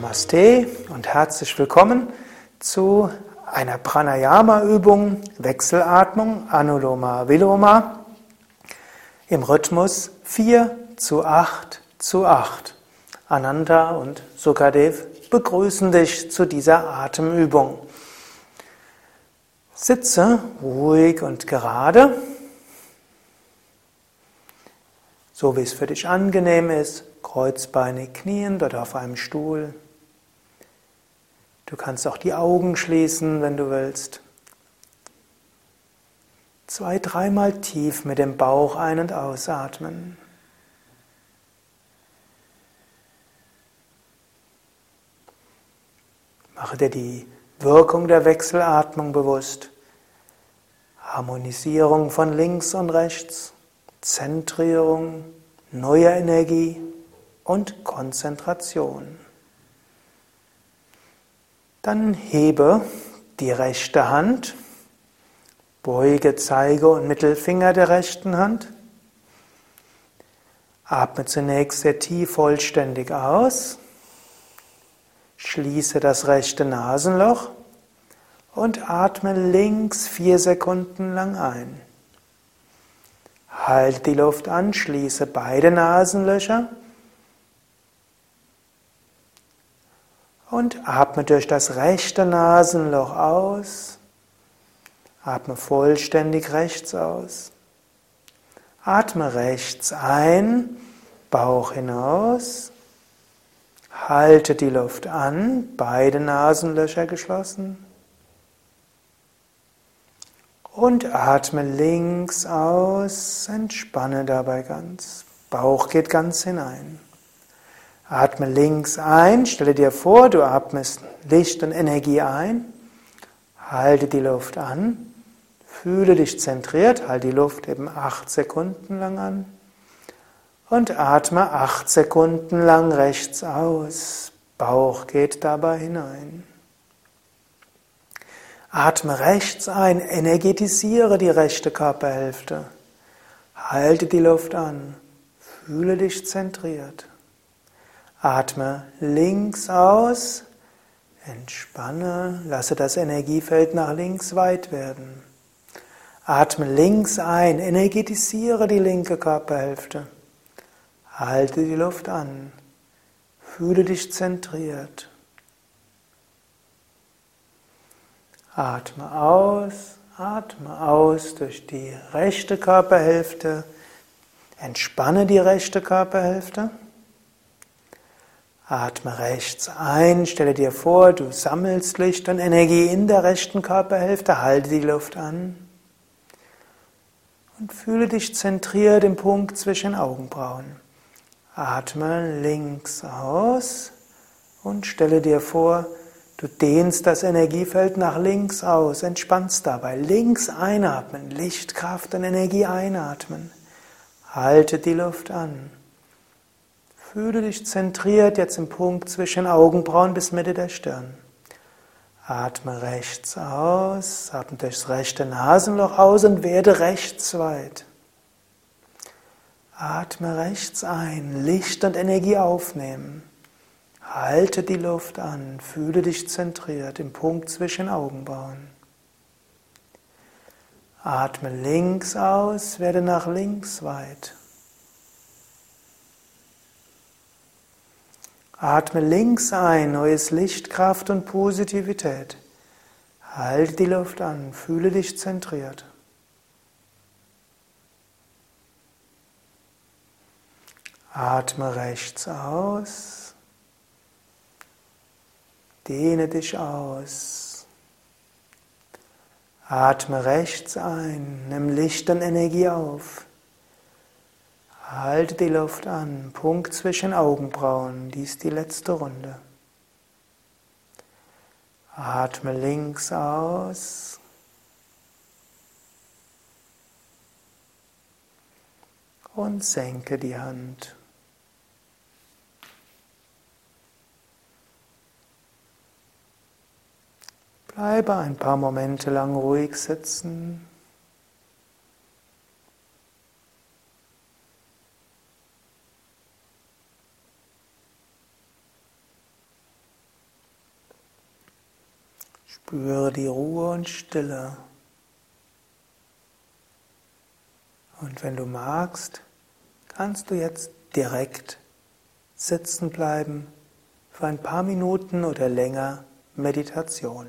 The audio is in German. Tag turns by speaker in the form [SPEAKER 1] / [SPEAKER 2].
[SPEAKER 1] Namaste und herzlich willkommen zu einer Pranayama-Übung, Wechselatmung, Anuloma Viloma, im Rhythmus 4 zu 8 zu 8. Ananda und Sukadev begrüßen dich zu dieser Atemübung. Sitze ruhig und gerade, so wie es für dich angenehm ist kreuzbeinig knien, dort auf einem Stuhl. Du kannst auch die Augen schließen, wenn du willst. Zwei, dreimal tief mit dem Bauch ein- und ausatmen. Mache dir die Wirkung der Wechselatmung bewusst. Harmonisierung von links und rechts, Zentrierung, neue Energie und Konzentration. Dann hebe die rechte Hand, beuge Zeige und Mittelfinger der rechten Hand. Atme zunächst sehr tief vollständig aus. Schließe das rechte Nasenloch und atme links vier Sekunden lang ein. Halte die Luft an, schließe beide Nasenlöcher Und atme durch das rechte Nasenloch aus. Atme vollständig rechts aus. Atme rechts ein, Bauch hinaus. Halte die Luft an, beide Nasenlöcher geschlossen. Und atme links aus, entspanne dabei ganz. Bauch geht ganz hinein. Atme links ein, stelle dir vor, du atmest Licht und Energie ein, halte die Luft an, fühle dich zentriert, halte die Luft eben acht Sekunden lang an und atme acht Sekunden lang rechts aus. Bauch geht dabei hinein. Atme rechts ein, energetisiere die rechte Körperhälfte. Halte die Luft an, fühle dich zentriert. Atme links aus, entspanne, lasse das Energiefeld nach links weit werden. Atme links ein, energetisiere die linke Körperhälfte. Halte die Luft an, fühle dich zentriert. Atme aus, atme aus durch die rechte Körperhälfte. Entspanne die rechte Körperhälfte. Atme rechts ein, stelle dir vor, du sammelst Licht und Energie in der rechten Körperhälfte, halte die Luft an und fühle dich zentriert im Punkt zwischen Augenbrauen. Atme links aus und stelle dir vor, du dehnst das Energiefeld nach links aus, entspannst dabei. Links einatmen, Licht, Kraft und Energie einatmen. Halte die Luft an. Fühle dich zentriert jetzt im Punkt zwischen Augenbrauen bis Mitte der Stirn. Atme rechts aus, atme durchs rechte Nasenloch aus und werde rechts weit. Atme rechts ein, Licht und Energie aufnehmen. Halte die Luft an, fühle dich zentriert im Punkt zwischen Augenbrauen. Atme links aus, werde nach links weit. Atme links ein, neues Licht, Kraft und Positivität. Halte die Luft an, fühle dich zentriert. Atme rechts aus. Dehne dich aus. Atme rechts ein, nimm Licht und Energie auf. Halte die Luft an, Punkt zwischen Augenbrauen, dies die letzte Runde. Atme links aus. Und senke die Hand. Bleibe ein paar Momente lang ruhig sitzen. Spüre die Ruhe und Stille. Und wenn du magst, kannst du jetzt direkt sitzen bleiben für ein paar Minuten oder länger Meditation.